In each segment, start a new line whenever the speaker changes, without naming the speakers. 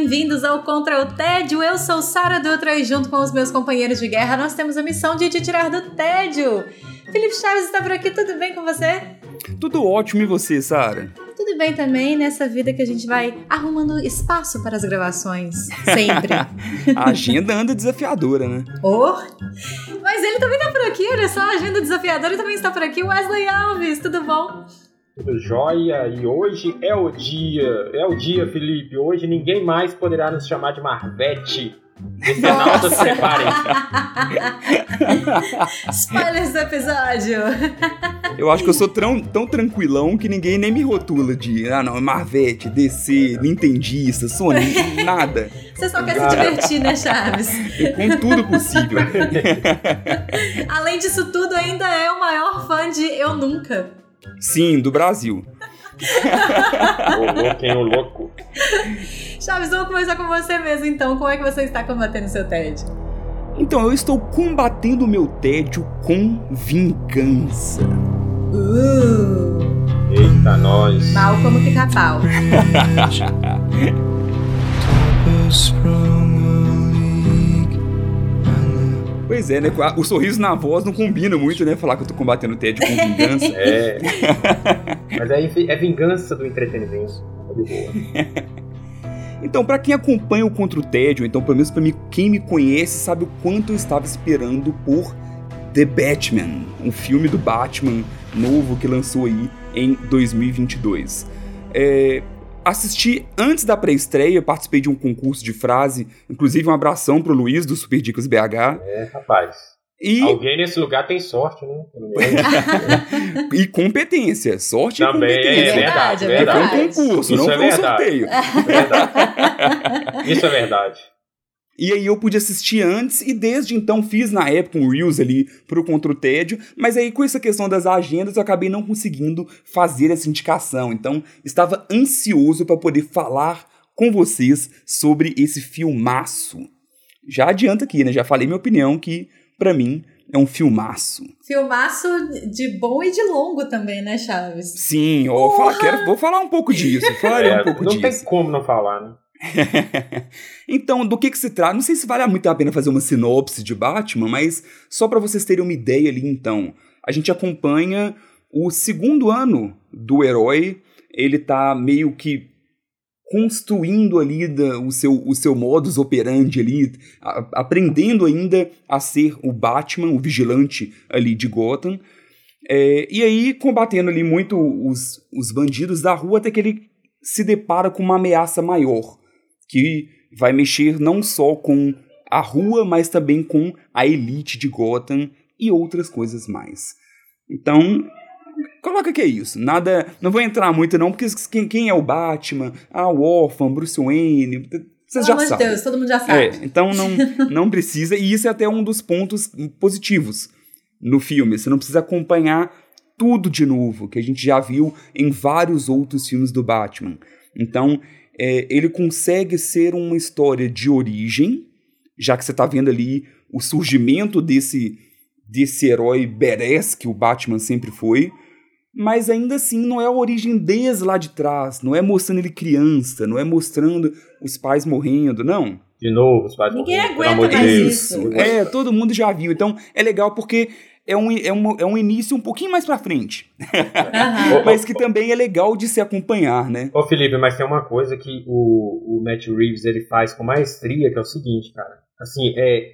Bem-vindos ao Contra o Tédio. Eu sou Sara Dutra e junto com os meus companheiros de guerra nós temos a missão de te tirar do tédio. Felipe Chaves está por aqui, tudo bem com você?
Tudo ótimo e você, Sara?
Tudo bem também nessa vida que a gente vai arrumando espaço para as gravações, sempre.
a agenda anda desafiadora, né?
Oh, mas ele também tá por aqui, olha só, a agenda desafiadora também está por aqui. Wesley Alves, tudo bom?
Tudo jóia, e hoje é o dia, é o dia, Felipe. Hoje ninguém mais poderá nos chamar de Marvete. Decenaltas, preparem-se.
Spoilers do episódio.
Eu acho que eu sou tão, tão tranquilão que ninguém nem me rotula de, ah não, Marvete, DC, Nintendista, Sony, nada.
Você só quer se divertir, né, Chaves?
Com tudo possível.
Além disso tudo, ainda é o maior fã de Eu Nunca.
Sim, do Brasil.
o louco, hein, o louco.
Chaves, vamos começar com você mesmo então. Como é que você está combatendo seu tédio?
Então, eu estou combatendo o meu tédio com vingança.
Uh!
Eita, nós.
Mal como pica-pau.
Pois é, né? O sorriso na voz não combina muito, né? Falar que eu tô combatendo o tédio com vingança.
É. Mas é, é vingança do entretenimento.
Então, para quem acompanha o Contra o Tédio, então pelo menos para mim, quem me conhece sabe o quanto eu estava esperando por The Batman, um filme do Batman novo que lançou aí em 2022. É, assisti antes da pré-estreia, participei de um concurso de frase, inclusive um abração pro Luiz do Super Dicas BH.
É, rapaz.
E...
Alguém nesse lugar tem sorte, né?
e competência. Sorte
Também,
e competência.
É verdade, é verdade.
Foi um concurso,
Isso
não
é
foi um
verdade.
sorteio.
verdade. Isso é verdade.
E aí eu pude assistir antes e desde então fiz na época um Reels ali pro Contra o Tédio, mas aí com essa questão das agendas eu acabei não conseguindo fazer essa indicação. Então estava ansioso para poder falar com vocês sobre esse filmaço. Já adianta aqui, né? Já falei minha opinião que para mim é um filmaço.
Filmaço de bom e de longo também, né, Chaves?
Sim, ó, fala, quero, vou falar um pouco disso. Falarei
É,
um pouco
não
disso.
tem como não falar, né?
então, do que que se trata? Não sei se vale muito a pena fazer uma sinopse de Batman, mas só para vocês terem uma ideia ali, então. A gente acompanha o segundo ano do herói, ele tá meio que construindo ali da- o, seu, o seu modus operandi ali, a- aprendendo ainda a ser o Batman, o vigilante ali de Gotham. É, e aí, combatendo ali muito os, os bandidos da rua, até que ele se depara com uma ameaça maior, que vai mexer não só com a rua, mas também com a elite de Gotham e outras coisas mais. Então, coloca que é isso. Nada, não vou entrar muito não, porque quem, quem é o Batman, ah, o órfão, Bruce Wayne, vocês
Pelo
já
amor de
sabem.
Deus, todo mundo já sabe.
É, então não, não precisa, e isso é até um dos pontos positivos no filme. Você não precisa acompanhar tudo de novo, que a gente já viu em vários outros filmes do Batman. Então, é, ele consegue ser uma história de origem, já que você está vendo ali o surgimento desse, desse herói badass que o Batman sempre foi, mas ainda assim não é a origem desde lá de trás, não é mostrando ele criança, não é mostrando os pais morrendo, não.
De novo, os pais
Ninguém
morrendo, pelo
aguenta mais
Deus.
isso.
É, todo mundo já viu. Então é legal porque é um, é um, é um início um pouquinho mais pra frente.
Aham.
mas que também é legal de se acompanhar, né?
Ô Felipe, mas tem uma coisa que o, o Matt Reeves ele faz com maestria, que é o seguinte, cara. Assim, é,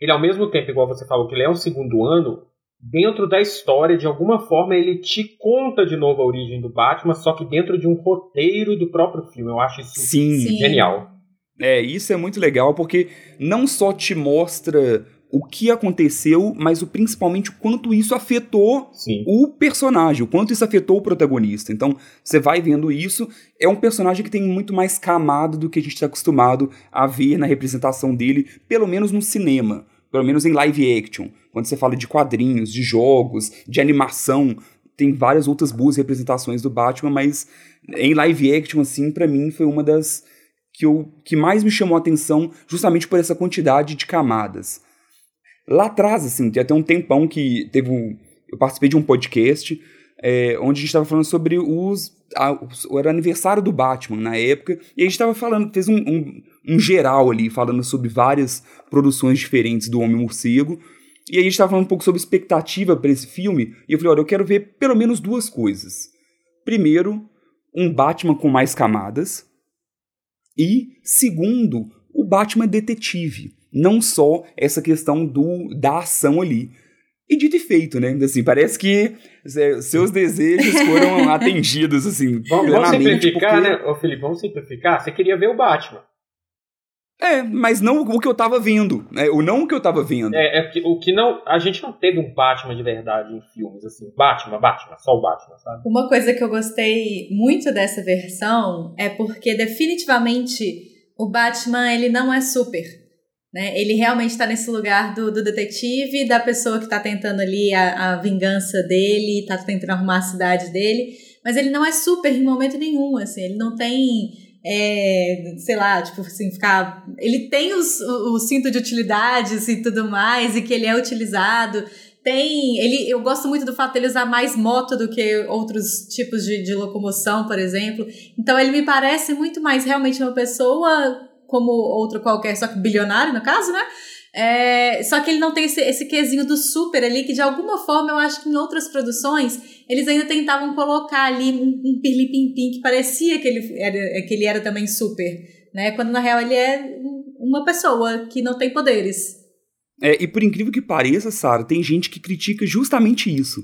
ele ao mesmo tempo, igual você falou, que ele é um segundo ano, dentro da história, de alguma forma, ele te conta de novo a origem do Batman, só que dentro de um roteiro do próprio filme. Eu acho isso
Sim.
Sim.
genial.
É, isso é muito legal porque não só te mostra o que aconteceu, mas o, principalmente o quanto isso afetou
Sim.
o personagem, o quanto isso afetou o protagonista. Então, você vai vendo isso, é um personagem que tem muito mais camada do que a gente está acostumado a ver na representação dele, pelo menos no cinema, pelo menos em live action. Quando você fala de quadrinhos, de jogos, de animação, tem várias outras boas representações do Batman, mas em live action, assim, para mim foi uma das que, eu, que mais me chamou a atenção, justamente por essa quantidade de camadas. Lá atrás, assim, tem até um tempão que teve um. Eu participei de um podcast é, onde a gente estava falando sobre os. A, era aniversário do Batman na época, e a gente estava falando, fez um, um, um, geral ali, falando sobre várias produções diferentes do Homem-Morcego. E aí a gente estava falando um pouco sobre expectativa para esse filme, e eu falei, olha, eu quero ver pelo menos duas coisas. Primeiro, um Batman com mais camadas. E, segundo, o Batman detetive não só essa questão do da ação ali. E dito e feito, né? Assim, parece que seus desejos foram atendidos, assim,
vamos, vamos simplificar, porque... né, ô Felipe, vamos simplificar. Você queria ver o Batman.
É, mas não o que eu tava vendo, né? O não o que eu tava vendo.
É, é o que não. A gente não teve um Batman de verdade em filmes, assim. Batman, Batman, só o Batman, sabe?
Uma coisa que eu gostei muito dessa versão é porque definitivamente o Batman ele não é super. Né? Ele realmente está nesse lugar do, do, detetive, da pessoa que está tentando ali a, a vingança dele, está tentando arrumar a cidade dele, mas ele não é super em momento nenhum, assim, ele não tem, é, sei lá, tipo assim, ficar... Ele tem os, o, o cinto de utilidades e tudo mais, e que ele é utilizado, tem. Ele, eu gosto muito do fato dele usar mais moto do que outros tipos de, de locomoção, por exemplo. Então ele me parece muito mais realmente uma pessoa como outro qualquer, só que bilionário no caso, né? É, só que ele não tem esse, esse quesinho do super ali, que de alguma forma eu acho que em outras produções eles ainda tentavam colocar ali um, um pirlipim que parecia que ele, era, que ele era também super, né? Quando na real ele é uma pessoa que não tem poderes.
É, e por incrível que pareça, Sara, tem gente que critica justamente isso.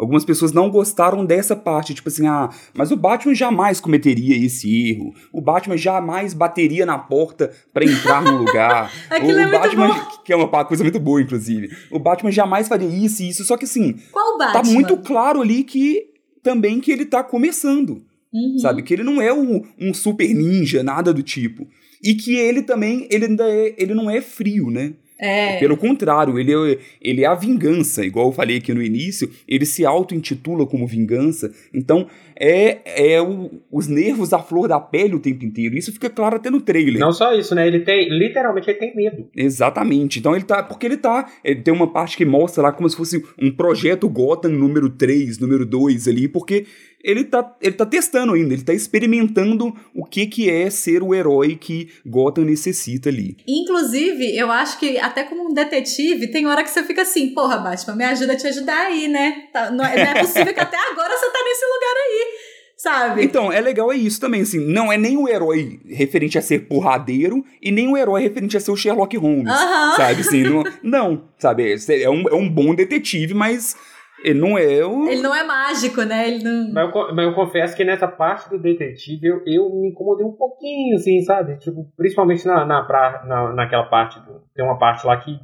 Algumas pessoas não gostaram dessa parte, tipo assim, ah, mas o Batman jamais cometeria esse erro. O Batman jamais bateria na porta para entrar no lugar.
Aquilo o
é
Batman,
muito que é uma coisa muito boa, inclusive. O Batman jamais faria isso e isso, só que assim,
Qual Batman?
tá muito claro ali que também que ele tá começando. Uhum. Sabe? Que ele não é um, um super ninja, nada do tipo. E que ele também, ele ainda é, ele não é frio, né?
É.
Pelo contrário, ele é, ele é a vingança, igual eu falei aqui no início, ele se auto-intitula como vingança. Então, é, é o, os nervos à flor da pele o tempo inteiro. Isso fica claro até no trailer.
Não só isso, né? Ele tem, literalmente, ele tem medo.
Exatamente. Então ele tá, porque ele tá, ele tem uma parte que mostra lá como se fosse um projeto Gotham número 3, número 2 ali, porque ele tá, ele tá testando ainda, ele tá experimentando o que que é ser o herói que Gotham necessita ali.
Inclusive, eu acho que até como um detetive, tem hora que você fica assim, porra, Batman, me ajuda a te ajudar aí, né? Tá, não, é, não é possível que até agora você tá nesse lugar aí. Sabe?
Então, é legal é isso também, assim, não é nem o herói referente a ser porradeiro e nem o herói referente a ser o Sherlock Holmes, sabe? Assim, não, não, sabe? É um, é um bom detetive, mas ele não é o.
Ele não é mágico, né? Ele não...
mas, eu, mas eu confesso que nessa parte do detetive eu, eu me incomodei um pouquinho, assim, sabe? Tipo, principalmente na, na, pra, na, naquela parte. Do, tem uma parte lá que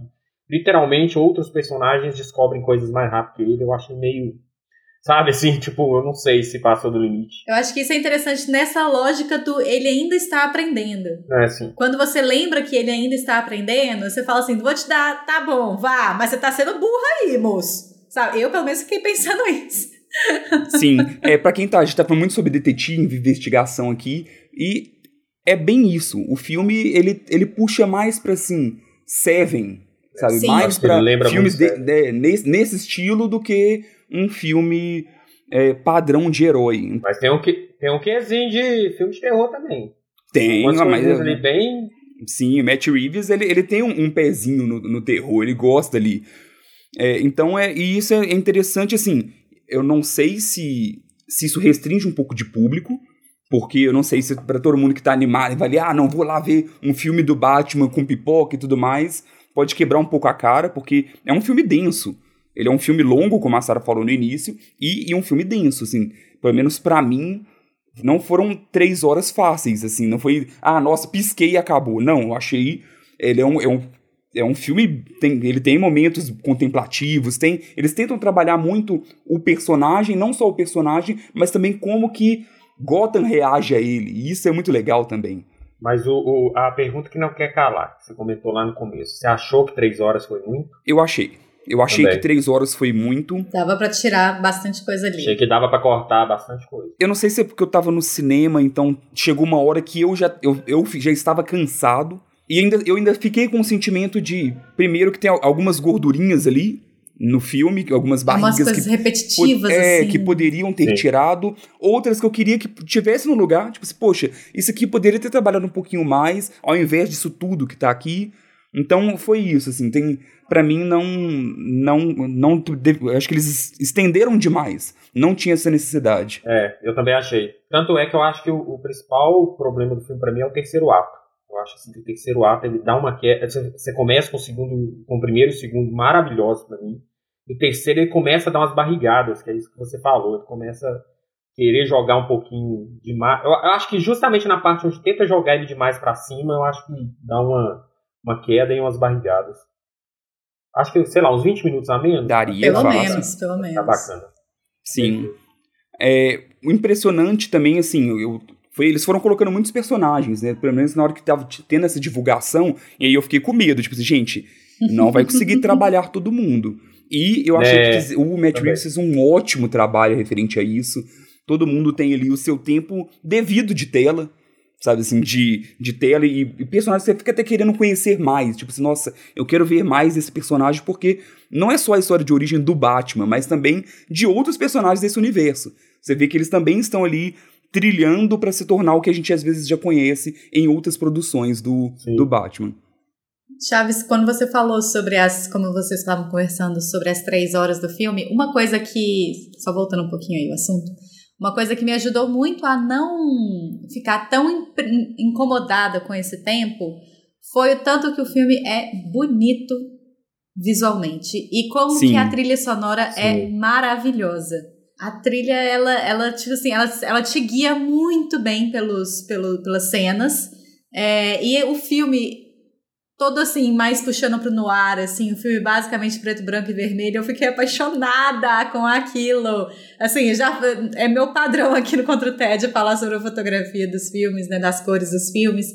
literalmente outros personagens descobrem coisas mais rápido que ele. Eu acho meio. Sabe assim, tipo, eu não sei se passou do limite.
Eu acho que isso é interessante nessa lógica do ele ainda está aprendendo.
É assim.
Quando você lembra que ele ainda está aprendendo, você fala assim: vou te dar, tá bom, vá, mas você tá sendo burro aí, moço. Sabe? Eu, pelo menos, fiquei pensando isso.
Sim, é, para quem tá, a gente tá falando muito sobre detetive, investigação aqui, e é bem isso. O filme, ele, ele puxa mais pra, assim, Seven, sabe?
Sim.
Mais pra filmes de, de, nesse, nesse estilo do que um filme é, padrão de herói.
Mas tem um, que, tem um quezinho de filme de terror também.
Tem,
mas...
Ali
bem...
Sim, o Matt Reeves, ele, ele tem um, um pezinho no, no terror, ele gosta ali. É, então, é, e isso é interessante, assim, eu não sei se, se isso restringe um pouco de público, porque eu não sei se para todo mundo que tá animado e vai ali, ah, não, vou lá ver um filme do Batman com pipoca e tudo mais, pode quebrar um pouco a cara, porque é um filme denso. Ele é um filme longo, como a Sarah falou no início, e, e um filme denso, assim, pelo menos para mim, não foram três horas fáceis, assim, não foi, ah, nossa, pisquei e acabou. Não, eu achei, ele é um, é um é um filme tem, ele tem momentos contemplativos, tem eles tentam trabalhar muito o personagem, não só o personagem, mas também como que Gotham reage a ele. E isso é muito legal também.
Mas o, o, a pergunta que não quer calar, você comentou lá no começo, você achou que três horas foi muito?
Eu achei. Eu achei também. que três horas foi muito.
Dava para tirar bastante coisa ali.
Achei que dava para cortar bastante coisa.
Eu não sei se é porque eu tava no cinema, então chegou uma hora que eu já, eu, eu já estava cansado. E ainda, eu ainda fiquei com o sentimento de, primeiro, que tem algumas gordurinhas ali no filme, algumas barrigas
Umas coisas
que,
repetitivas,
é,
assim.
que poderiam ter Sim. tirado, outras que eu queria que tivesse no lugar, tipo assim, poxa, isso aqui poderia ter trabalhado um pouquinho mais, ao invés disso tudo que tá aqui. Então foi isso, assim, tem para mim não não não acho que eles estenderam demais. Não tinha essa necessidade.
É, eu também achei. Tanto é que eu acho que o, o principal problema do filme para mim é o terceiro ato. Eu acho assim, que o terceiro ato ele dá uma queda. Você começa com o segundo, com o primeiro e o segundo maravilhoso para mim. E o terceiro ele começa a dar umas barrigadas, que é isso que você falou. Ele começa a querer jogar um pouquinho demais. Eu, eu acho que justamente na parte onde tenta jogar ele demais para cima, eu acho que dá uma, uma queda e umas barrigadas. Acho que, sei lá, uns 20 minutos a menos.
Daria,
pelo
fácil.
menos, pelo menos.
Tá bacana.
Sim. É, o impressionante também, assim, eu, foi, eles foram colocando muitos personagens, né? Pelo menos na hora que tava tendo essa divulgação, e aí eu fiquei com medo, tipo assim, gente, não vai conseguir trabalhar todo mundo. E eu achei é, que o Matt Reeves fez um ótimo trabalho referente a isso. Todo mundo tem ali o seu tempo devido de tela, sabe, assim, de, de tela e, e personagens que você fica até querendo conhecer mais. Tipo assim, nossa, eu quero ver mais desse personagem porque não é só a história de origem do Batman, mas também de outros personagens desse universo. Você vê que eles também estão ali trilhando para se tornar o que a gente às vezes já conhece em outras produções do, do Batman.
Chaves, quando você falou sobre as, como vocês estavam conversando sobre as três horas do filme, uma coisa que, só voltando um pouquinho aí o assunto, uma coisa que me ajudou muito a não ficar tão incomodada com esse tempo foi o tanto que o filme é bonito visualmente e como Sim. que a trilha sonora é Sim. é maravilhosa. A trilha, ela, ela, tipo assim, ela, ela te guia muito bem pelos, pelo, pelas cenas. É, e o filme, todo assim, mais puxando pro noir, assim, o filme basicamente preto, branco e vermelho, eu fiquei apaixonada com aquilo. Assim, já é meu padrão aqui no Contra o TED falar sobre a fotografia dos filmes, né, das cores dos filmes.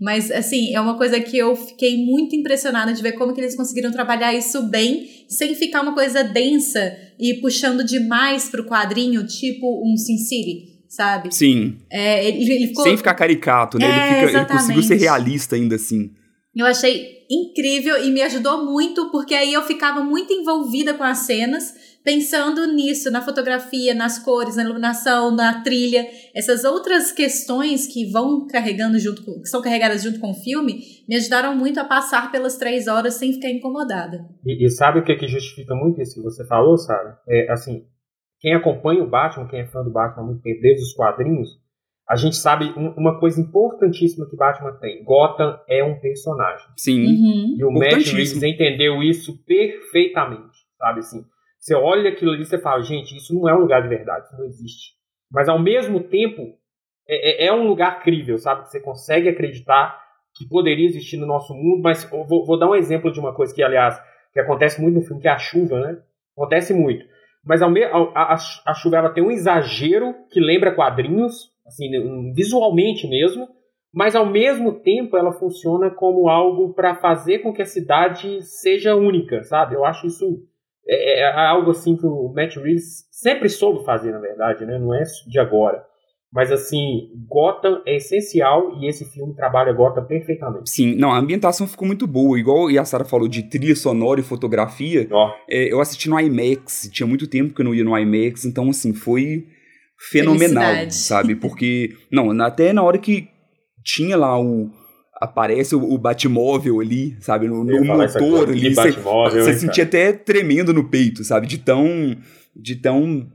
Mas, assim, é uma coisa que eu fiquei muito impressionada de ver como que eles conseguiram trabalhar isso bem, sem ficar uma coisa densa e puxando demais pro quadrinho, tipo um Sin City, sabe?
Sim.
É, ele, ele ficou...
Sem ficar caricato, né? É, ele, fica, ele conseguiu ser realista ainda assim.
Eu achei incrível e me ajudou muito, porque aí eu ficava muito envolvida com as cenas pensando nisso, na fotografia, nas cores, na iluminação, na trilha, essas outras questões que vão carregando junto, com, que são carregadas junto com o filme, me ajudaram muito a passar pelas três horas sem ficar incomodada.
E, e sabe o que, é que justifica muito isso que você falou, Sara? É assim, quem acompanha o Batman, quem é fã do Batman há muito tempo, desde os quadrinhos, a gente sabe uma coisa importantíssima que Batman tem. Gotham é um personagem.
Sim.
Uhum.
E o Matt Reeves entendeu isso perfeitamente, sabe assim? Você olha aquilo ali e você fala, gente, isso não é um lugar de verdade, isso não existe. Mas ao mesmo tempo, é, é, é um lugar crível, sabe? Você consegue acreditar que poderia existir no nosso mundo, mas vou, vou, dar um exemplo de uma coisa que, aliás, que acontece muito no filme, que é a chuva, né? Acontece muito. Mas ao me, a, a, a chuva ela tem um exagero que lembra quadrinhos, assim, visualmente mesmo, mas ao mesmo tempo ela funciona como algo para fazer com que a cidade seja única, sabe? Eu acho isso é, é, é, algo assim que o Matt Reeves sempre soube fazer, na verdade, né? Não é de agora. Mas assim, Gotham é essencial e esse filme trabalha Gotham perfeitamente.
Sim, não, a ambientação ficou muito boa. Igual a Sara falou de trilha sonora e fotografia.
Oh.
É, eu assisti no IMAX, tinha muito tempo que eu não ia no IMAX, então assim, foi fenomenal, sabe? Porque, não, até na hora que tinha lá o, aparece o, o Batmóvel ali, sabe? No, no motor ali. Você sentia até tremendo no peito, sabe? De tão. De tão.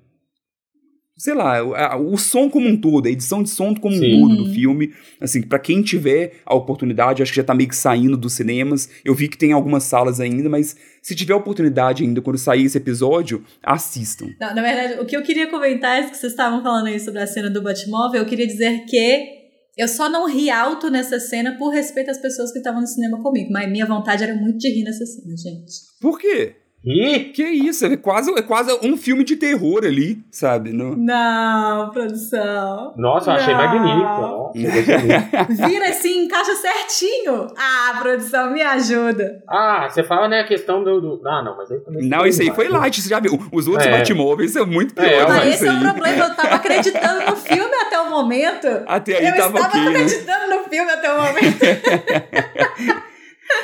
Sei lá, o, o som como um todo, a edição de som como Sim. um todo do filme. Assim, para quem tiver a oportunidade, acho que já tá meio que saindo dos cinemas. Eu vi que tem algumas salas ainda, mas se tiver oportunidade ainda, quando sair esse episódio, assistam.
Não, na verdade, o que eu queria comentar é que vocês estavam falando aí sobre a cena do Batmóvel, eu queria dizer que Eu só não ri alto nessa cena por respeito às pessoas que estavam no cinema comigo, mas minha vontade era muito de rir nessa cena, gente.
Por quê?
E
Que isso, é quase, é quase um filme de terror ali, sabe? No...
Não, produção.
nossa, eu achei
Não.
magnífico. Nossa, eu.
Vira assim, encaixa certinho. Ah, produção, me ajuda.
ah, você fala, né, a questão do. do- Ah, não, mas aí também.
Não, isso aí foi light, você já viu. Os outros
É.
Batmóveis são muito
É,
piores.
mas
Mas esse é o problema, eu tava acreditando no filme até o momento.
Até aí
eu
tava
estava
ok, né?
acreditando no filme até o momento.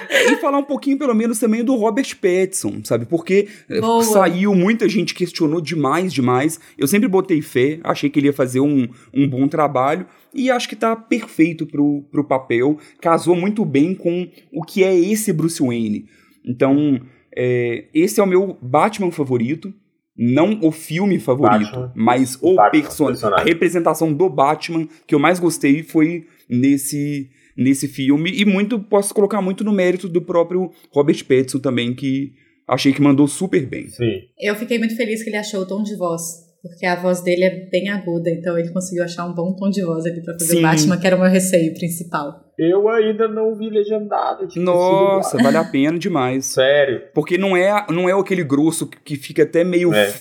E falar um pouquinho, pelo menos, também do Robert Pattinson, sabe? Porque eh,
Boa.
saiu, muita gente questionou demais, demais. Eu sempre botei fé, achei que ele ia fazer um, um bom trabalho. E acho que tá perfeito pro, pro papel. Casou muito bem com o que é esse Bruce Wayne. Então, é, esse é o meu Batman favorito. Não o filme favorito,
Batman.
mas o
Batman,
person- a
personagem.
representação do Batman que eu mais gostei foi nesse nesse filme e muito posso colocar muito no mérito do próprio Robert Pattinson também que achei que mandou super bem.
Sim.
Eu fiquei muito feliz que ele achou o tom de voz. Porque a voz dele é bem aguda, então ele conseguiu achar um bom tom de voz ali pra fazer
Sim.
o Batman, que era o meu receio principal.
Eu ainda não vi legendado. tipo,
Nossa, vale a pena demais.
Sério.
Porque não é não é aquele grosso que fica até meio
É.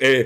é,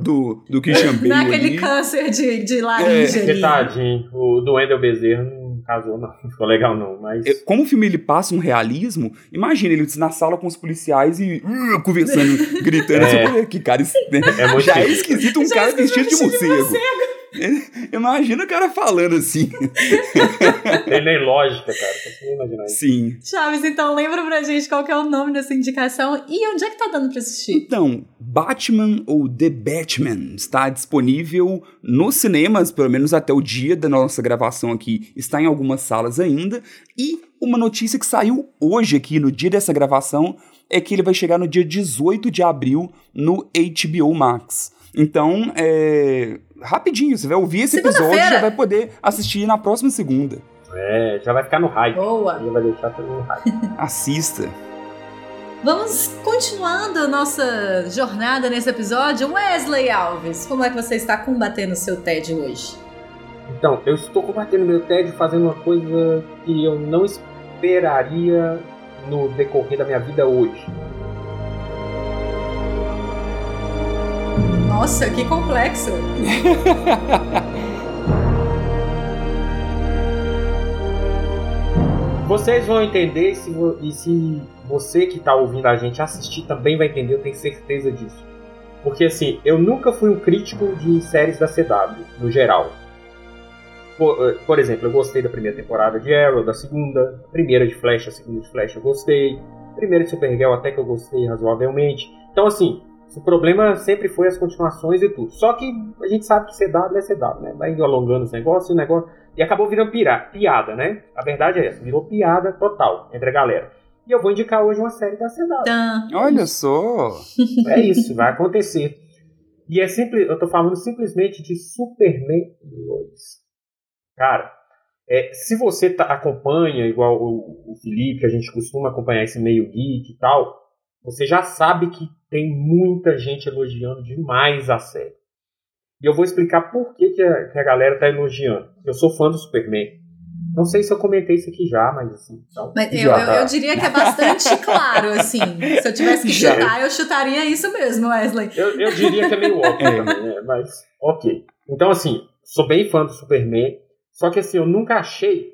do do Christian Bale
Não é aquele
ali.
câncer de, de laringe
É,
ali.
Que tadinho. O do Wendel Bezerra não casou, não. Não ficou legal, não. Mas.
É, Como o filme ele passa um realismo, imagina ele na sala com os policiais e uh, conversando, gritando
É.
assim, que cara, né?
É muito
já é esquisito um
Já
cara
é esquisito
vestido de
vestido de
morcego. Imagina o cara falando assim.
Tem nem lógica, cara. Consigo imaginar isso.
Sim.
Chaves, então lembra pra gente qual que é o nome dessa indicação e onde é que tá dando pra assistir?
Então, Batman ou The Batman está disponível nos cinemas, pelo menos até o dia da nossa gravação aqui, está em algumas salas ainda. E uma notícia que saiu hoje aqui, no dia dessa gravação, é que ele vai chegar no dia 18 de abril no HBO Max. Então, é. Rapidinho, você vai ouvir esse episódio e já vai poder assistir na próxima segunda.
É, já vai ficar no hype.
Boa!
Já vai deixar tudo no hype.
Assista.
Vamos continuando nossa jornada nesse episódio. Wesley Alves, como é que você está combatendo o seu TED hoje?
Então, eu estou combatendo meu TED fazendo uma coisa que eu não esperaria no decorrer da minha vida hoje.
Nossa, que complexo!
Vocês vão entender e se, e se você que está ouvindo a gente assistir também vai entender, eu tenho certeza disso. Porque assim, eu nunca fui um crítico de séries da CW, no geral. Por, eh, por exemplo, eu gostei da primeira temporada de Arrow, da segunda, a primeira de Flash, a segunda de Flash eu gostei, a primeira de Supergirl até que eu gostei razoavelmente. Então assim, o problema sempre foi as continuações e tudo. Só que a gente sabe que CW é CW, né? Vai alongando os negócios, o negócio e acabou virando pira- piada, né? A verdade é essa, virou piada total entre a galera. E eu vou indicar hoje uma série da CW.
Tan.
Olha só.
É isso, vai acontecer. E é simples, eu tô falando simplesmente de Superman Lois. Cara, é, se você tá- acompanha, igual o, o Felipe, que a gente costuma acompanhar esse meio geek e tal, você já sabe que tem muita gente elogiando demais a série. E eu vou explicar por que, que, a, que a galera tá elogiando. Eu sou fã do Superman. Não sei se eu comentei isso aqui já, mas assim. Então,
Mas eu,
já
eu,
tá.
eu diria que é bastante claro, assim. Se eu tivesse que
Já.
chutar, eu chutaria isso mesmo, Wesley.
Eu, eu diria que é meio óbvio
É.
também, né? Mas, ok. Então, assim, sou bem fã do Superman. Só que, assim, eu nunca achei,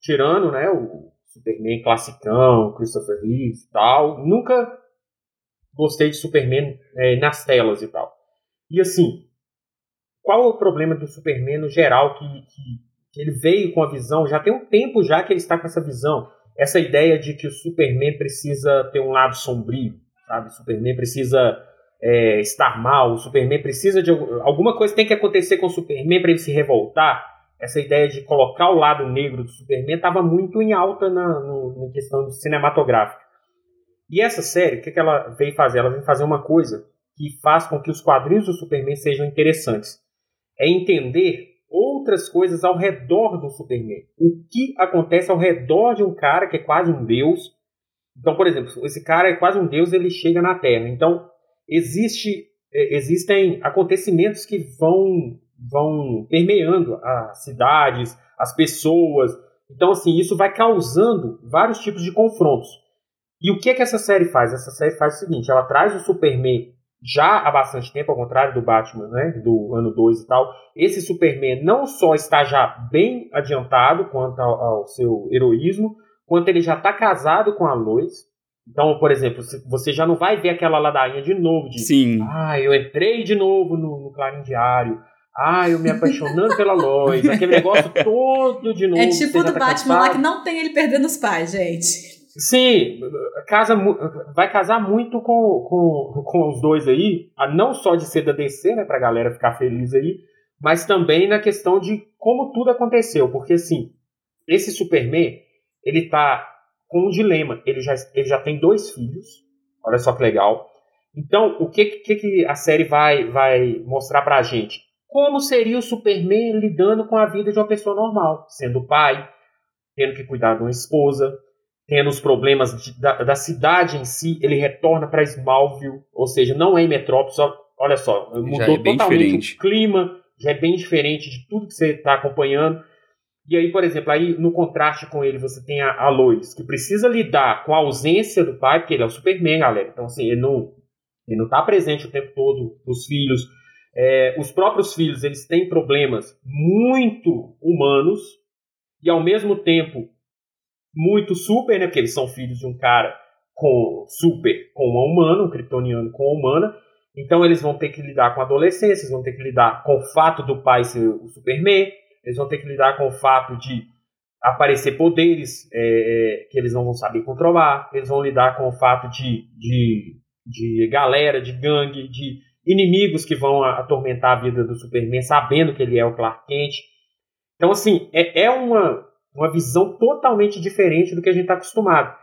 tirando, né, o Superman classicão, Christopher Reeve e tal, nunca gostei de Superman é, nas telas e tal. E, assim, qual o problema do Superman no geral que, que, que ele veio com a visão, já tem um tempo já que ele está com essa visão, essa ideia de que o Superman precisa ter um lado sombrio, sabe? Superman precisa é, estar mal, o Superman precisa de algu- alguma coisa tem que acontecer com o Superman para ele se revoltar. Essa ideia de colocar o lado negro do Superman estava muito em alta na, no, na questão cinematográfica. E essa série, o que, que ela veio fazer? Ela veio fazer uma coisa que faz com que os quadrinhos do Superman sejam interessantes. É entender outras coisas ao redor do Superman. O que acontece ao redor de um cara que é quase um deus. Então, por exemplo, esse cara é quase um deus, ele chega na Terra. Então, existe, eh, existem acontecimentos que vão vão permeando as cidades, as pessoas. Então, assim, isso vai causando vários tipos de confrontos. E o que, é que essa série faz? Essa série faz o seguinte: ela traz o Superman já há bastante tempo, ao contrário do Batman, né, do ano 2 e tal. Esse Superman não só está já bem adiantado quanto ao, ao seu heroísmo, quanto ele já está casado com a Lois. Então, por exemplo, você já não vai ver aquela ladainha de novo de
Sim.
ah, eu entrei de novo no, no Clarim Diário. Ah, eu me apaixonando pela Lois. Aquele negócio todo de novo.
É tipo do
tá
Batman lá que não tem ele perdendo os pais, gente.
Sim, casa, vai casar muito com, com, com os dois aí, não só de ser da DC, né, pra galera ficar feliz aí, mas também na questão de como tudo aconteceu, porque assim, esse Superman, ele tá com um dilema, ele já, ele já tem dois filhos, olha só que legal, então o que, que, que a série vai, vai mostrar pra gente? Como seria o Superman lidando com a vida de uma pessoa normal, sendo pai, tendo que cuidar de uma esposa, tendo os problemas de, da, da, cidade em si, ele retorna para Smallville, ou seja, não é em Metrópolis, só, olha só, mudou
é
totalmente
diferente.
o clima, já é bem diferente de tudo que você está acompanhando. E aí, por exemplo, aí no contraste com ele, você tem a, a Lois, que precisa lidar com a ausência do pai, porque ele é o Superman, galera. Então, assim, ele não, ele não tá presente o tempo todo os filhos. É, os próprios filhos, eles têm problemas muito humanos, e ao mesmo tempo muito super, né? Porque eles são filhos de um cara com super com uma humana, um kryptoniano com uma humana. Então eles vão ter que lidar com a adolescência, eles vão ter que lidar com o fato do pai ser o Superman, eles vão ter que lidar com o fato de aparecer poderes é, que eles não vão saber controlar, eles vão lidar com o fato de, de, de galera, de gangue, de inimigos que vão atormentar a vida do Superman, sabendo que ele é o Clark Kent. Então, assim, é, é uma, uma visão totalmente diferente do que a gente está acostumado.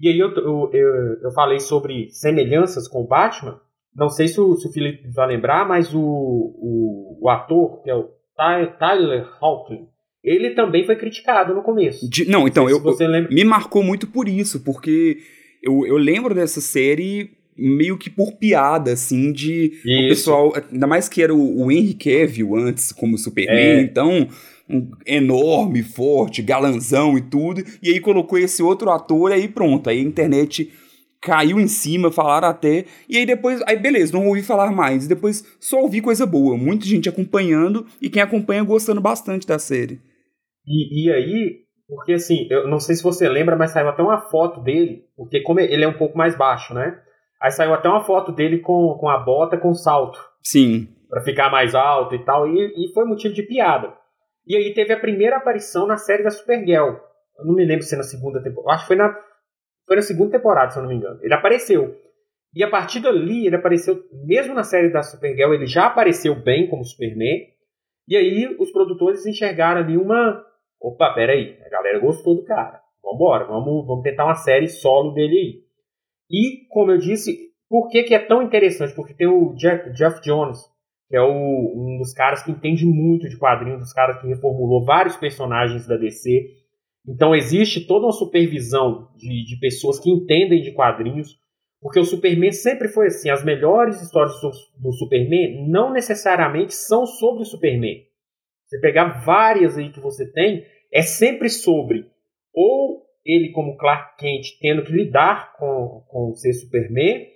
E aí eu, eu, eu, eu, falei sobre semelhanças com o Batman. Não sei se o, se o Felipe vai lembrar, mas o, o, o ator, que é o Tyler Hoechlin, ele também foi criticado no começo.
De, não, então,
não
eu, eu me marcou muito por isso, porque eu, eu lembro dessa série meio que por piada, assim, de
Isso.
o pessoal, ainda mais que era o, o Henry Cavill antes como Superman,
É.
então um enorme, forte, galanzão e tudo, e aí colocou esse outro ator, aí pronto, aí a internet caiu em cima, falaram até, e aí depois, aí beleza, não ouvi falar mais, e depois só ouvi coisa boa, muita gente acompanhando, e quem acompanha gostando bastante da série.
E, e aí, porque assim, eu não sei se você lembra, mas saiu até uma foto dele, porque como ele é um pouco mais baixo, né? Aí saiu até uma foto dele com, com a bota com salto,
Sim,
para ficar mais alto e tal, e, e foi motivo de piada. E aí teve a primeira aparição na série da Supergirl. Eu não me lembro se é na segunda temporada. Acho que foi na, foi na segunda temporada, se eu não me engano. Ele apareceu. E a partir dali, ele apareceu, mesmo na série da Supergirl, ele já apareceu bem como Superman. E aí os produtores enxergaram ali uma. Opa, peraí, a galera gostou do cara. Vambora, vamos, vamos tentar uma série solo dele aí. E, como eu disse, por que, que é tão interessante? Porque tem o Jeff, Jeff Jones, que é o, um dos caras que entende muito de quadrinhos, dos caras que reformulou vários personagens da DC. Então existe toda uma supervisão de, de pessoas que entendem de quadrinhos, porque o Superman sempre foi assim. As melhores histórias do, do Superman não necessariamente são sobre o Superman. Você pegar várias aí que você tem, é sempre sobre ou ele como Clark Kent tendo que lidar com, com ser Superman,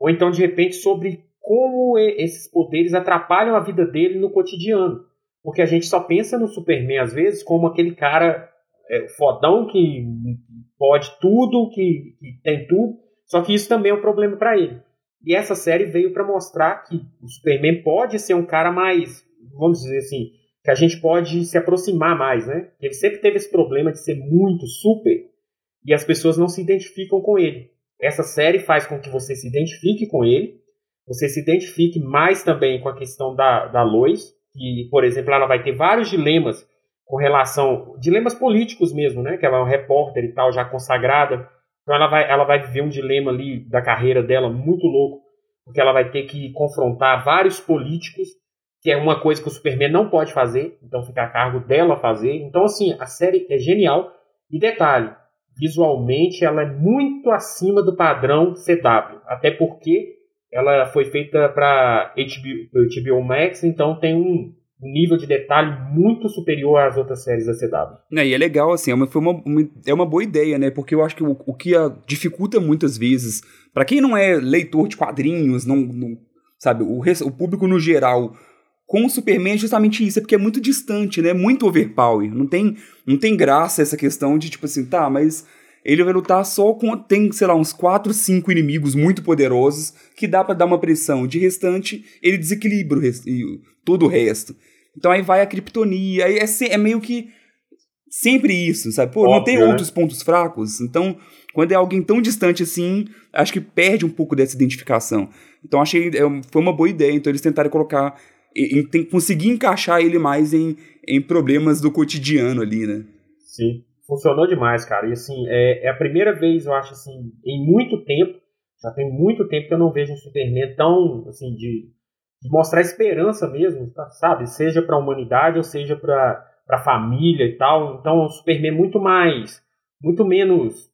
ou então de repente sobre como esses poderes atrapalham a vida dele no cotidiano. Porque a gente só pensa no Superman, às vezes, como aquele cara é, fodão que pode tudo, que, que, tem tudo, só que isso também é um problema para ele. E essa série veio para mostrar que o Superman pode ser um cara mais, vamos dizer assim, que a gente pode se aproximar mais, né? Ele sempre teve esse problema de ser muito super e as pessoas não se identificam com ele. Essa série faz com que você se identifique com ele, você se identifique mais também com a questão da, da Lois, que, por exemplo, ela vai ter vários dilemas com relação. dilemas políticos mesmo, né? Que ela é um repórter e tal, já consagrada. Então ela vai, ela vai viver um dilema ali da carreira dela muito louco, porque ela vai ter que confrontar vários políticos, que é uma coisa que o Superman não pode fazer, então fica a cargo dela fazer. Então, assim, a série é genial. E detalhe, visualmente ela é muito acima do padrão CW, até porque ela foi feita para HBO, HBO, Max, então tem um, nível de detalhe muito superior às outras séries da CW.
É, e é legal, assim, é uma, foi uma, uma, é uma boa ideia, né? Porque eu acho que o, o que dificulta muitas vezes, para quem não é leitor de quadrinhos, não, não sabe, o, o público no geral com o Superman é justamente isso, é porque é muito distante, né? Muito overpower. Não tem, não tem graça essa questão de tipo assim, tá, mas ele vai lutar só com. Tem, sei lá, uns 4, 5 inimigos muito poderosos que dá para dar uma pressão. De restante, ele desequilibra o rest, todo o resto. Então aí vai a criptonia, aí é, é meio que sempre isso, sabe? Pô, Óbvio, não tem né? outros pontos fracos. Então, quando é alguém tão distante assim, acho que perde um pouco dessa identificação. Então, achei é, foi uma boa ideia. Então, eles tentaram colocar em, em, conseguir encaixar ele mais em, em problemas do cotidiano ali, né?
Sim, funcionou demais, cara. E assim, é, é a primeira vez, eu acho assim, em muito tempo, já tem muito tempo que eu não vejo um Superman tão, assim, de, de mostrar esperança mesmo, tá, sabe? Seja para a humanidade ou seja para a família e tal. Então, é um Superman muito mais, muito menos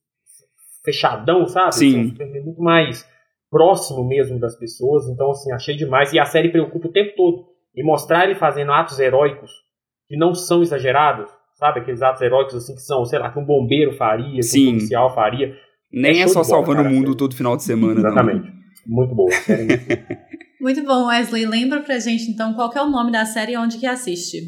fechadão, sabe?
Sim.
Um Superman muito mais próximo mesmo das pessoas. Então, assim, achei demais. E a série preocupa o tempo todo em mostrar ele fazendo atos heróicos que não são exagerados. Sabe? Aqueles atos heróicos assim que são, sei lá, que um bombeiro faria,
Sim.
que um policial faria.
Nem é, é só bola, salvando cara, o mundo todo final de semana,
Exatamente.
Não.
Muito boa.
muito bom, Wesley. Lembra pra gente, então, qual é o nome da série e onde que assiste?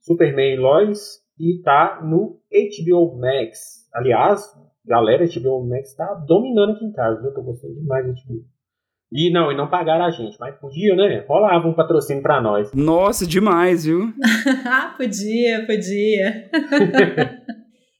Superman Lois e tá no HBO Max. Aliás, galera, HBO Max tá dominando aqui em casa, viu? Tô gostando demais da HBO. E não, e não pagaram a gente, mas podia, né? Rolava um patrocínio pra nós.
Nossa, demais, viu?
ah, podia, podia.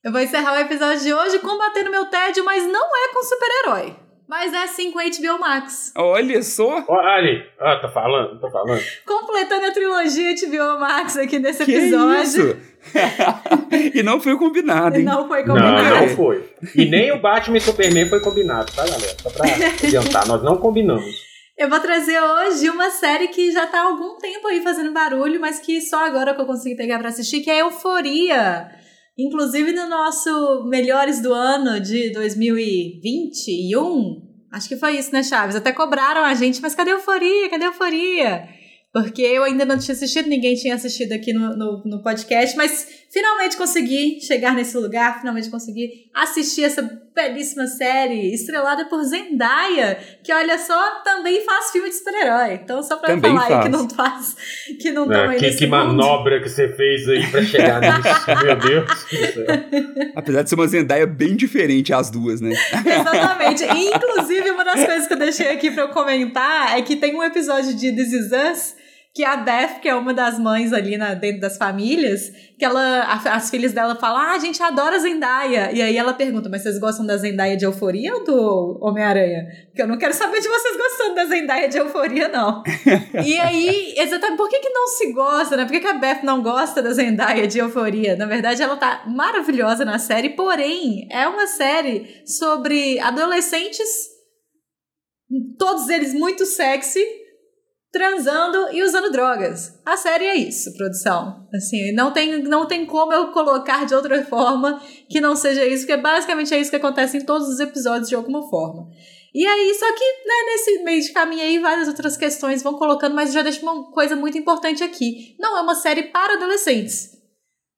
Eu vou encerrar o episódio de hoje combatendo meu tédio, mas não é com super-herói. Mas é sim com HBO Max.
Olha só!
Olha, ah, tô falando, tô falando.
Completando a trilogia HBO Max aqui nesse que episódio. Isso?
e não foi combinado, hein?
Não foi combinado.
Não, não foi. E nem o Batman e Superman foi combinado, tá, galera? Só pra adiantar, nós não combinamos.
Eu vou trazer hoje uma série que já tá há algum tempo aí fazendo barulho, mas que só agora que eu consegui pegar pra assistir, que é Euforia. Inclusive no nosso Melhores do Ano de 2021. Acho que foi isso, né, Chaves? Até cobraram a gente, mas cadê Euforia? Cadê Euforia? Porque eu ainda não tinha assistido, ninguém tinha assistido aqui no, no, no, podcast, mas finalmente consegui chegar nesse lugar, finalmente consegui assistir essa belíssima série estrelada por Zendaya, que olha só, também faz filme de super-herói. Então, só pra também falar faz. aí que não faz, que não
é, que, que manobra que você fez aí pra chegar nisso, meu Deus.
Apesar de ser uma Zendaya bem diferente as duas, né?
Exatamente. E, inclusive, uma das coisas que eu deixei aqui pra eu comentar é que tem um episódio de This Is Us que a Beth, que é uma das mães ali na, dentro das famílias, que ela, a, as filhas dela falam, ah, a gente adora Zendaya. E aí ela pergunta, mas vocês gostam da Zendaya de Euforia ou do Homem-Aranha? Porque eu não quero saber de vocês gostando da Zendaya de Euforia, não. e aí, exatamente, por que que não se gosta, né? Por que, que a Beth não gosta da Zendaya de Euforia? Na verdade, ela tá maravilhosa na série, porém, é uma série sobre adolescentes, todos eles muito sexy, transando e usando drogas. A série é isso, produção. Assim, não tem, não tem como eu colocar de outra forma que não seja isso, porque basicamente é isso que acontece em todos os episódios de alguma forma. E aí, só que né, nesse meio de caminho aí, várias outras questões vão colocando, mas já deixo uma coisa muito importante aqui. Não é uma série para adolescentes.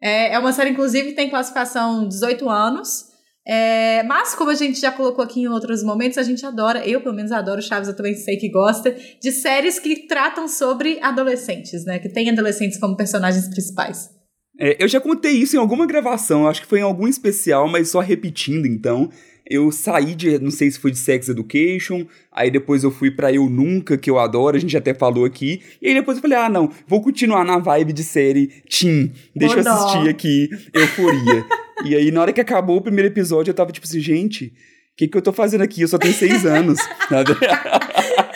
É, é uma série, inclusive, que tem classificação 18 anos. É, mas, como a gente já colocou aqui em outros momentos, a gente adora, eu pelo menos adoro, Chaves eu também sei que gosta, de séries que tratam sobre adolescentes, né? Que tem adolescentes como personagens principais.
É, eu já contei isso em alguma gravação, acho que foi em algum especial, mas só repetindo então. Eu saí de, não sei se foi de Sex Education, aí depois eu fui para Eu Nunca, que eu adoro, a gente até falou aqui, e aí depois eu falei, ah não, vou continuar na vibe de série Teen, deixa eu assistir aqui Euforia. E aí, na hora que acabou o primeiro episódio, eu tava tipo assim, gente, o que, que eu tô fazendo aqui? Eu só tenho seis anos.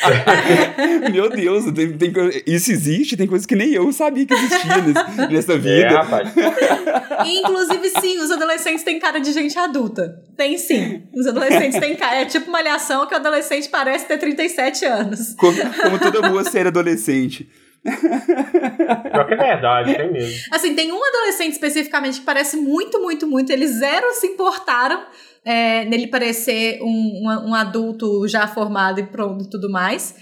Meu Deus, tem, tem, isso existe? Tem coisas que nem eu sabia que existia nesse, nessa vida. É,
rapaz.
inclusive, sim, os adolescentes têm cara de gente adulta. Tem sim. Os adolescentes têm cara. É tipo uma alhação que o adolescente parece ter 37 anos.
Como, como toda boa ser adolescente.
Pior que é verdade, tem mesmo.
Assim, tem um adolescente especificamente que parece muito, muito, muito. Eles zero se importaram é, nele parecer um, um, um, adulto já formado e pronto e tudo mais.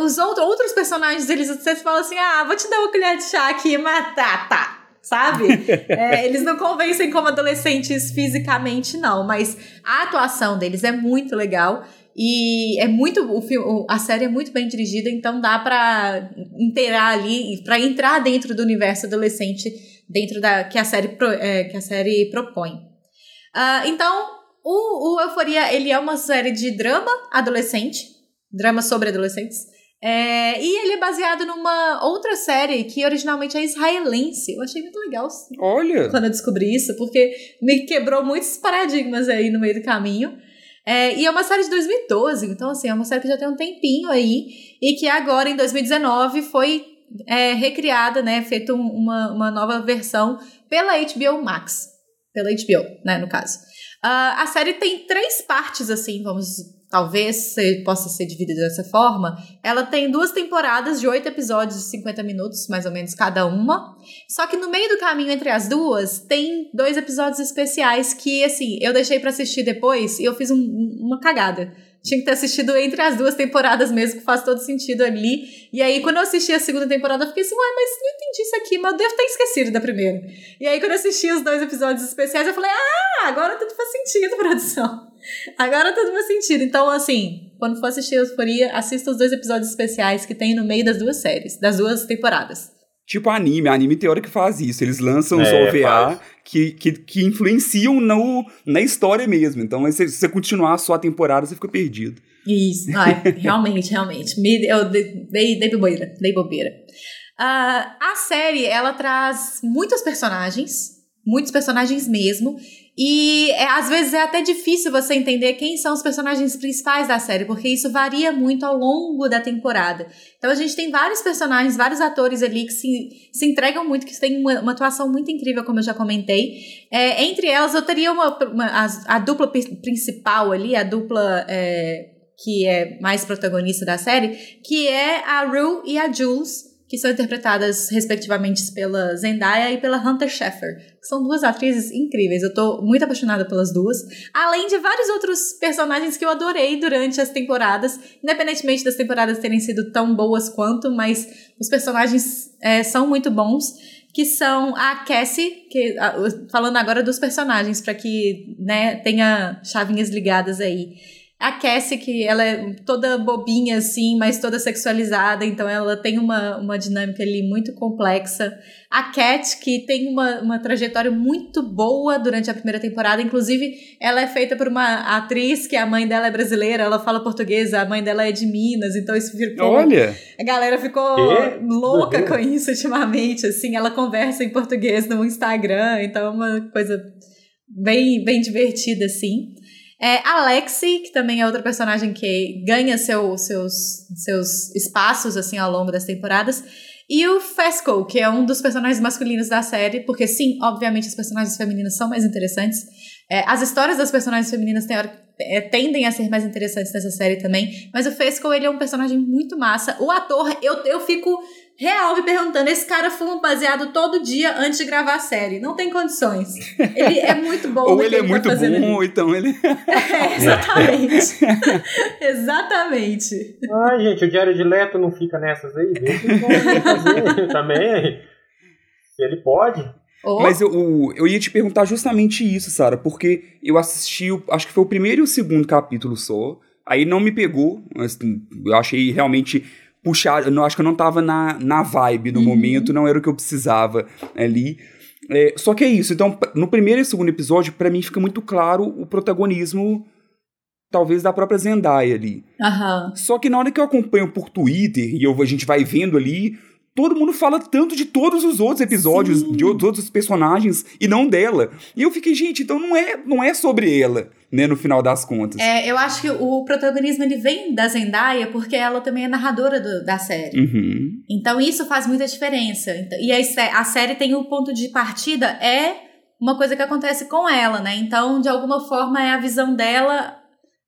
os outro, outros personagens, eles você fala assim: ah, vou te dar uma colher de chá aqui, mas tá, tá. Sabe? é, eles não convencem como adolescentes fisicamente, não, mas a atuação deles é muito legal. E é muito. O filme, a série é muito bem dirigida, então dá pra inteirar ali, pra entrar dentro do universo adolescente, dentro da que a série, é, que a série propõe. Uh, então, o, o Euforia ele é uma série de drama adolescente, drama sobre adolescentes. É, e ele é baseado numa outra série que originalmente é israelense. Eu achei muito legal
Olha.
quando eu descobri isso, porque me quebrou muitos paradigmas aí no meio do caminho. É, e é uma série de 2012, então assim, é uma série que já tem um tempinho aí, e que agora, em 2019, foi é, recriada, né? Feita uma, uma nova versão pela HBO Max. Pela HBO, né, no caso. Uh, a série tem três partes, assim, vamos talvez possa ser dividida dessa forma, ela tem duas temporadas de oito episódios de 50 minutos, mais ou menos cada uma. Só que no meio do caminho entre as duas, tem dois episódios especiais que, assim, eu deixei para assistir depois e eu fiz um, uma cagada. Tinha que ter assistido entre as duas temporadas mesmo, que faz todo sentido ali. E aí, quando eu assisti a segunda temporada, eu fiquei assim, ué, mas não entendi isso aqui, mas eu devo ter esquecido da primeira. E aí, quando eu assisti os dois episódios especiais, eu falei, ah, agora tudo faz sentido, produção. Agora tudo faz sentido. Então, assim, quando for assistir Euforia, assista os dois episódios especiais que tem no meio das duas séries, das duas temporadas.
Tipo anime, anime tem hora que faz isso. Eles lançam os é, OVA que, que, que, influenciam no, na história mesmo. Então, se você continuar só a temporada, você fica perdido.
Isso, Ai, realmente, realmente. Me, eu dei, dei bobeira, dei bobeira. Uh, a série, ela traz muitos personagens, muitos personagens mesmo, e é, às vezes é até difícil você entender quem são os personagens principais da série, porque isso varia muito ao longo da temporada. Então a gente tem vários personagens, vários atores ali que se, se entregam muito, que têm uma, uma atuação muito incrível, como eu já comentei. É, entre elas, eu teria uma, uma a, a, dupla principal ali, a dupla é, que é mais protagonista da série, que é a Rue e a Jules que são interpretadas respectivamente pela Zendaya e pela Hunter que são duas atrizes incríveis. Eu tô muito apaixonada pelas duas, além de vários outros personagens que eu adorei durante as temporadas, independentemente das temporadas terem sido tão boas quanto, mas os personagens é, são muito bons. Que são a Cassie, que, falando agora dos personagens, para que né, tenha chavinhas ligadas aí. A Cassie, que ela é toda bobinha, assim, mas toda sexualizada, então ela tem uma, uma dinâmica ali muito complexa. A Cat, que tem uma, uma trajetória muito boa durante a primeira temporada, inclusive ela é feita por uma atriz que a mãe dela é brasileira, ela fala português, a mãe dela é de Minas, então isso ficou.
Olha!
A galera ficou louca com isso ultimamente, assim, ela conversa em português no Instagram, então é uma coisa bem, bem divertida, assim. É, Alexi, que também é outra personagem que ganha seu, seus, seus espaços assim ao longo das temporadas. E o Fesco, que é um dos personagens masculinos da série, porque sim, obviamente as personagens femininas são mais interessantes. É, as histórias das personagens femininas tem, é, tendem a ser mais interessantes nessa série também. Mas o Fesco, ele é um personagem muito massa. O ator, eu, eu fico real me perguntando: esse cara fuma baseado todo dia antes de gravar a série. Não tem condições. Ele é muito bom.
ou ele é muito tá bom, ou então ele.
é, exatamente. exatamente.
Ai, gente, o Diário de Leto não fica nessas aí. Deixa ele fazer também. Se ele pode.
Oh. Mas eu, eu ia te perguntar justamente isso, Sara, porque eu assisti, acho que foi o primeiro e o segundo capítulo só. Aí não me pegou, assim, eu achei realmente puxar. Eu acho que eu não tava na, na vibe no uhum. momento, não era o que eu precisava ali. É, só que é isso. Então, no primeiro e segundo episódio, para mim fica muito claro o protagonismo, talvez, da própria Zendaya ali.
Uhum.
Só que na hora que eu acompanho por Twitter e eu, a gente vai vendo ali todo mundo fala tanto de todos os outros episódios, Sim. de todos os personagens, e não dela. E eu fiquei, gente, então não é, não é sobre ela, né, no final das contas.
É, eu acho que o protagonismo ele vem da Zendaya porque ela também é narradora do, da série.
Uhum.
Então isso faz muita diferença. Então, e a, a série tem o ponto de partida, é uma coisa que acontece com ela, né? Então, de alguma forma, é a visão dela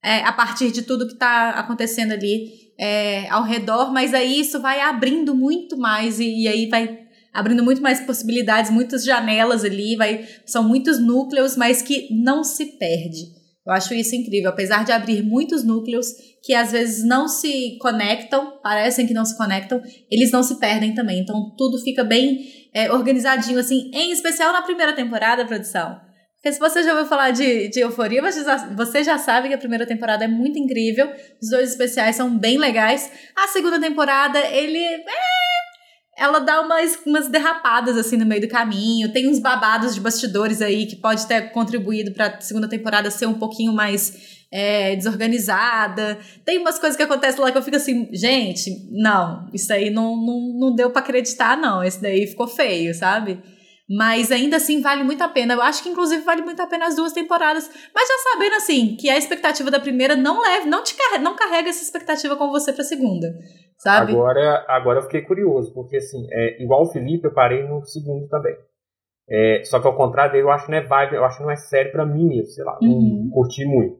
é, a partir de tudo que está acontecendo ali é, ao redor, mas aí isso vai abrindo muito mais e, e, aí vai abrindo muito mais possibilidades, muitas janelas ali, vai, são muitos núcleos, mas que não se perde. Eu acho isso incrível, apesar de abrir muitos núcleos que às vezes não se conectam, parecem que não se conectam, eles não se perdem também. Então tudo fica bem é, organizadinho, assim, em especial na primeira temporada, produção. Porque se você já ouviu falar de, de Euforia, você já, você já sabe que a primeira temporada é muito incrível. Os dois especiais são bem legais. A segunda temporada, ele. É, ela dá umas, umas derrapadas assim no meio do caminho. Tem uns babados de bastidores aí que pode ter contribuído para a segunda temporada ser um pouquinho mais é, desorganizada. Tem umas coisas que acontecem lá que eu fico assim, gente, não, isso aí não, não, não deu para acreditar, não. Esse daí ficou feio, sabe? Mas ainda assim vale muito a pena. Eu acho que inclusive vale muito a pena as duas temporadas. Mas já sabendo assim que a expectativa da primeira não leve, não te carrega, não carrega essa expectativa com você para a segunda, sabe?
Agora, agora eu fiquei curioso porque assim, é igual o Felipe, eu parei no segundo também. É, só que ao contrário dele, eu acho que não é vibe, eu acho que não é sério para mim mesmo, sei lá, uhum. não curti muito.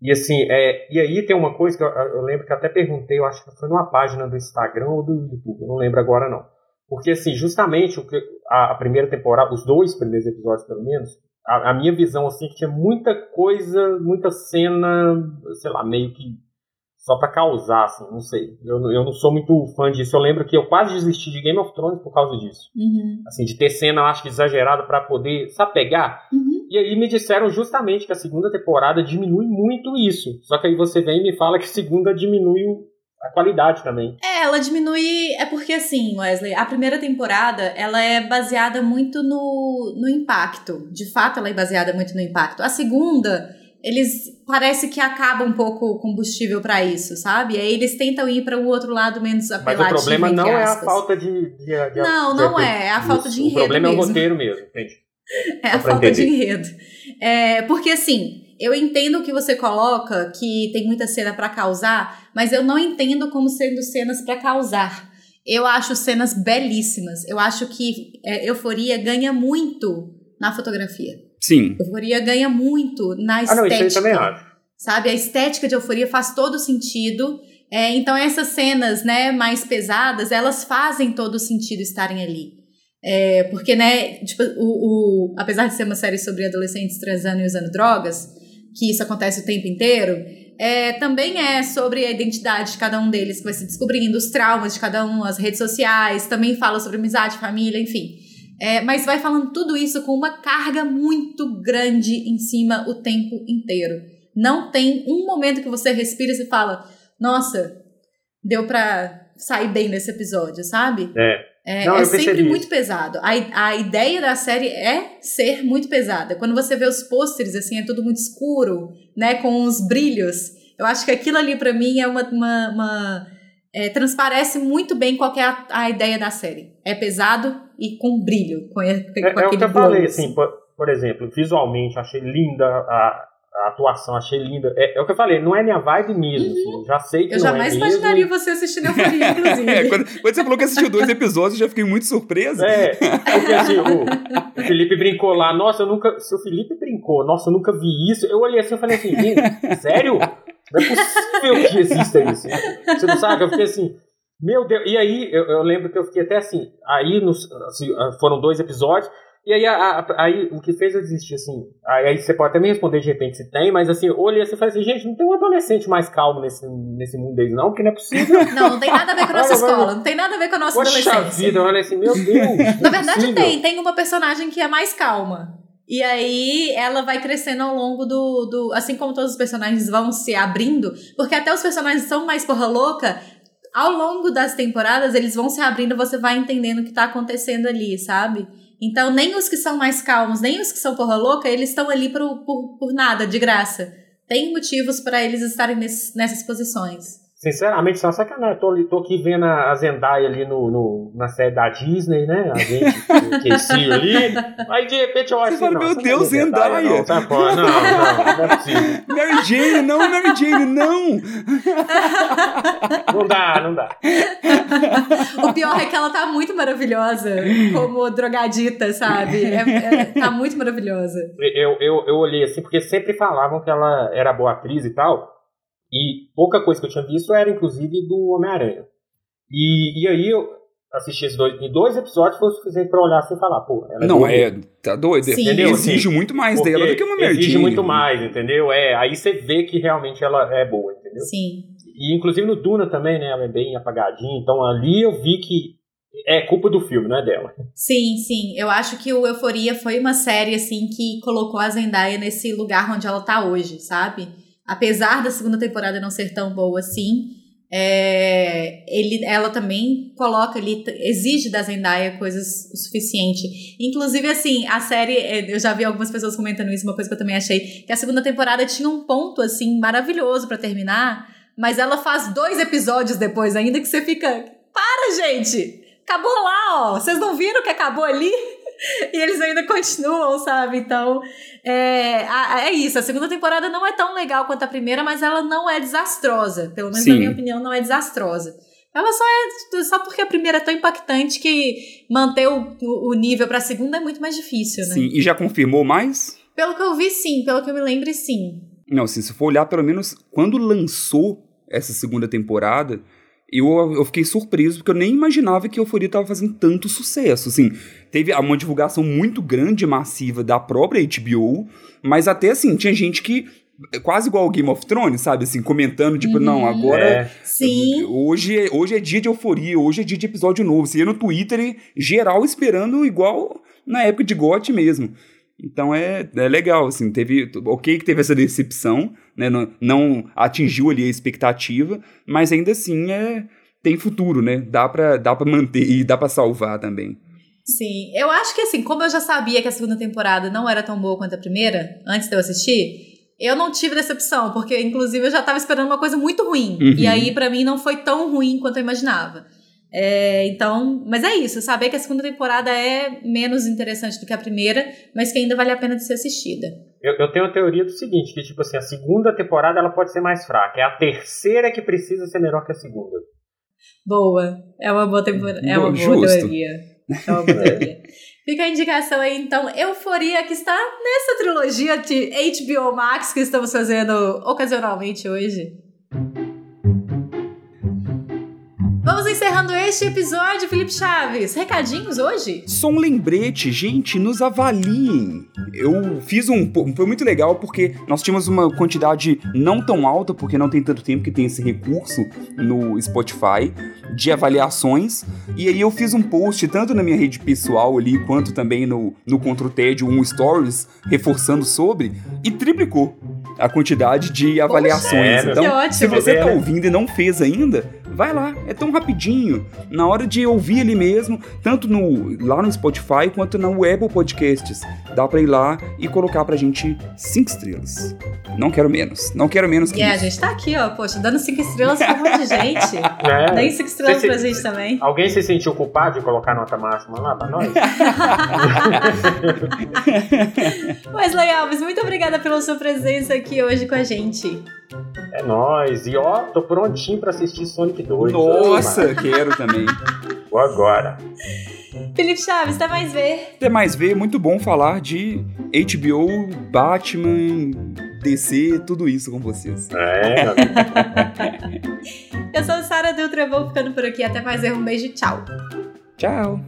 E assim, é, e aí tem uma coisa que eu, eu lembro que até perguntei, eu acho que foi numa página do Instagram ou do YouTube, eu não lembro agora não porque, assim, justamente o que a, primeira temporada, os dois primeiros episódios, pelo menos, a, a, minha visão, assim, que tinha muita coisa, muita cena, sei lá, meio que só para causar, assim, não sei. Eu, eu não sou muito fã disso. Eu lembro que eu quase desisti de Game of Thrones por causa disso.
Uhum.
Assim, de ter cena, eu acho que exagerada para poder, sabe, pegar.
Uhum.
E aí me disseram justamente que a segunda temporada diminui muito isso. Só que aí você vem e me fala que a segunda diminui a qualidade também.
É, ela diminui. É porque assim, Wesley, a primeira temporada ela é baseada muito no, no impacto. De fato, ela é baseada muito no impacto. A segunda, eles parece que acaba um pouco o combustível para isso, sabe? E aí eles tentam ir para o outro lado menos apelativo.
Mas o problema não é a falta de, de,
de Não, de, não é. É a falta de enredo.
O problema
mesmo.
é o roteiro mesmo, entende?
É, é a falta entender. de enredo. É, porque assim eu entendo que você coloca que tem muita cena para causar, mas eu não entendo como sendo cenas para causar. Eu acho cenas belíssimas. Eu acho que é, Euforia ganha muito na fotografia.
Sim.
Euforia ganha muito na estética. Ah, não, isso aí também acho. Sabe? A estética de Euforia faz todo sentido. É, então essas cenas, né, mais pesadas, elas fazem todo sentido estarem ali. É, porque, né, tipo, o, o, apesar de ser uma série sobre adolescentes transando e usando drogas, que isso acontece o tempo inteiro, é, também é sobre a identidade de cada um deles, que vai se descobrindo, os traumas de cada um, as redes sociais, também fala sobre amizade, família, enfim. É, mas vai falando tudo isso com uma carga muito grande em cima o tempo inteiro. Não tem um momento que você respira e você fala, nossa, deu pra sair bem nesse episódio, sabe?
É.
É, Não, é sempre muito pesado. A, a ideia da série é ser muito pesada. Quando você vê os pôsteres, assim, é tudo muito escuro, né? Com os brilhos. Eu acho que aquilo ali, para mim, é uma. uma, uma é, transparece muito bem qual é a, a, ideia da série. É pesado e com brilho. Com, com
é, é o que eu falei, assim, por, por exemplo, visualmente, achei linda a, a atuação, achei linda. É, é, o que eu falei, não é minha vibe mesmo. Uhum. Assim, já sei que
eu
não
é jamais
é
imaginaria você assistindo Euforia, inclusive.
é, quando, quando, você falou que assistiu dois episódios, eu já fiquei muito surpresa.
É, porque assim, o, o, Felipe brincou lá, nossa, eu nunca. Se o Felipe brincou, nossa, eu nunca vi isso. Eu olhei assim e falei assim, sério? Não é possível que exista isso. Você não sabe? Eu fiquei assim. Meu Deus, e aí eu, eu lembro que eu fiquei até assim. Aí nos, assim, foram dois episódios. E aí, a, a, aí, o que fez eu desistir, assim, aí, você pode até me responder de repente se tem, mas assim, olhei assim e falei assim, gente, não tem um adolescente mais calmo nesse, nesse mundo aí, não, porque não é possível.
Não, não tem nada a ver com a nossa escola, não tem nada a ver com a nossa Poxa adolescência.
vida, olha assim, meu Deus.
Na verdade tem, tem uma personagem que é mais calma. E aí ela vai crescendo ao longo do, do. Assim como todos os personagens vão se abrindo, porque até os personagens são mais porra louca, ao longo das temporadas eles vão se abrindo, você vai entendendo o que tá acontecendo ali, sabe? Então, nem os que são mais calmos, nem os que são porra louca, eles estão ali por, por, por nada, de graça. Tem motivos para eles estarem nesse, nessas posições.
Sinceramente, só sacanagem. Tô, tô aqui vendo a Zendaya ali no, no, na série da Disney, né? A gente, o Casey ali. Aí de repente eu olho assim.
Fala, meu Deus, Zendaya!
Não, tá fora. Não, não, não é possível.
Mary Jane, não, Mary Jane, não!
Não dá, não dá.
O pior é que ela tá muito maravilhosa como drogadita, sabe? É, é, tá muito maravilhosa.
Eu, eu, eu olhei assim, porque sempre falavam que ela era boa atriz e tal. E pouca coisa que eu tinha visto era, inclusive, do Homem-Aranha. E, e aí, eu, assistir esses dois. Em dois episódios foi o suficiente pra olhar assim e falar, pô, ela é
Não, é, tá doido.
Sim.
Entendeu?
Exige
Assim,
muito mais
Porque
dela do que uma merdinha.
Exige muito mais, entendeu? É, aí você vê que realmente ela é boa, entendeu?
Sim.
E inclusive no Duna também, né? Ela é bem apagadinha. Então ali eu vi que é culpa do filme, não é dela.
Sim, sim. Eu acho que o Euforia foi uma série, assim, que colocou a Zendaya nesse lugar onde ela tá hoje, sabe? Apesar da segunda temporada não ser tão boa assim, é, ele, ela também coloca ali, exige da Zendaya coisas o suficiente. Inclusive, assim, a série, é, eu já vi algumas pessoas comentando isso, uma coisa que eu também achei, que a segunda temporada tinha um ponto, assim, maravilhoso pra terminar, mas ela faz dois episódios depois ainda que você fica, para, gente! Acabou lá, ó! Vocês não viram que acabou ali? E eles ainda continuam, sabe? Então, é, a- é isso. A segunda temporada não é tão legal quanto a primeira, mas ela não é desastrosa. Pelo menos
Sim.
na minha opinião, não é desastrosa. Ela só é só porque a primeira é tão impactante que manter o, o, o nível pra segunda é muito mais difícil, né?
Sim, e já confirmou mais?
Pelo que eu vi, sim. Pelo que eu me lembro, sim.
Não, assim, se for olhar, pelo menos quando lançou essa segunda temporada, eu, eu fiquei surpreso, porque eu nem imaginava que a Euforia tava fazendo tanto sucesso. Assim, teve uma divulgação muito grande e massiva da própria HBO, mas até assim, tinha gente que. Quase igual o Game of Thrones, sabe? Assim, comentando, tipo,
Uhum.
não, agora.
É,
Sim.
Hoje, é- hoje é dia de euforia, hoje é dia de episódio novo. Você ia no Twitter e geral esperando igual na época de GOT mesmo. Então é, é legal, assim, teve. Ok que teve essa decepção, né? Não, não atingiu ali a expectativa, mas ainda assim é. Tem futuro, né? Dá pra, dá pra manter e dá pra salvar também.
Sim, eu acho que assim, como eu já sabia que a segunda temporada não era tão boa quanto a primeira, antes de eu assistir, eu não tive decepção, porque inclusive eu já tava esperando uma coisa muito ruim.
Uhum.
E aí, pra mim, não foi tão ruim quanto eu imaginava. É, então, mas é isso, saber que a segunda temporada é menos interessante do que a primeira, mas que ainda vale a pena de ser assistida.
Eu, eu tenho a teoria do seguinte, que tipo assim, a segunda temporada ela pode ser mais fraca. É a terceira que precisa ser melhor que a segunda.
Boa, é uma boa temporada, é uma boa
Justo.
teoria. É uma boa teoria. Fica a indicação aí, então, Euforia, que está nessa trilogia de HBO Max que estamos fazendo ocasionalmente hoje. Vamos encerrando este episódio, Felipe Chaves. Recadinhos hoje?
Só um lembrete, gente, nos avaliem. Eu fiz um. Foi muito legal porque nós tínhamos uma quantidade não tão alta, porque não tem tanto tempo que tem esse recurso no Spotify de avaliações. E aí eu fiz um post tanto na minha rede pessoal ali, quanto também no, no Contra o Tédio, um Stories, reforçando sobre, e triplicou a quantidade de avaliações.
sério?
então,
Que ótimo.
se você tá
Né?
ouvindo e não fez ainda, vai lá. É tão rapidinho. Na hora de ouvir ele mesmo, tanto no, lá no Spotify quanto no Apple Podcasts. Dá pra ir lá e colocar pra gente cinco estrelas. Não quero menos. Não quero menos que
E a gente tá aqui, ó, poxa, dando cinco estrelas pra um monte de gente.
É.
Cinco estrelas
Você-
pra gente também.
Alguém se sentiu culpado de colocar nota máxima lá pra nós?
Wesley Alves, muito obrigada pela sua presença aqui hoje com a gente.
É nóis. E ó, tô prontinho pra assistir Sonic 2.
Nossa, quero também.
Vou agora.
Felipe Chaves, até mais ver.
Até mais ver, muito bom falar de HBO, Batman, DC, tudo isso com vocês.
É.
Eu sou Sara Dutra, vou ficando por aqui. Até mais ver, um beijo, tchau.
Tchau.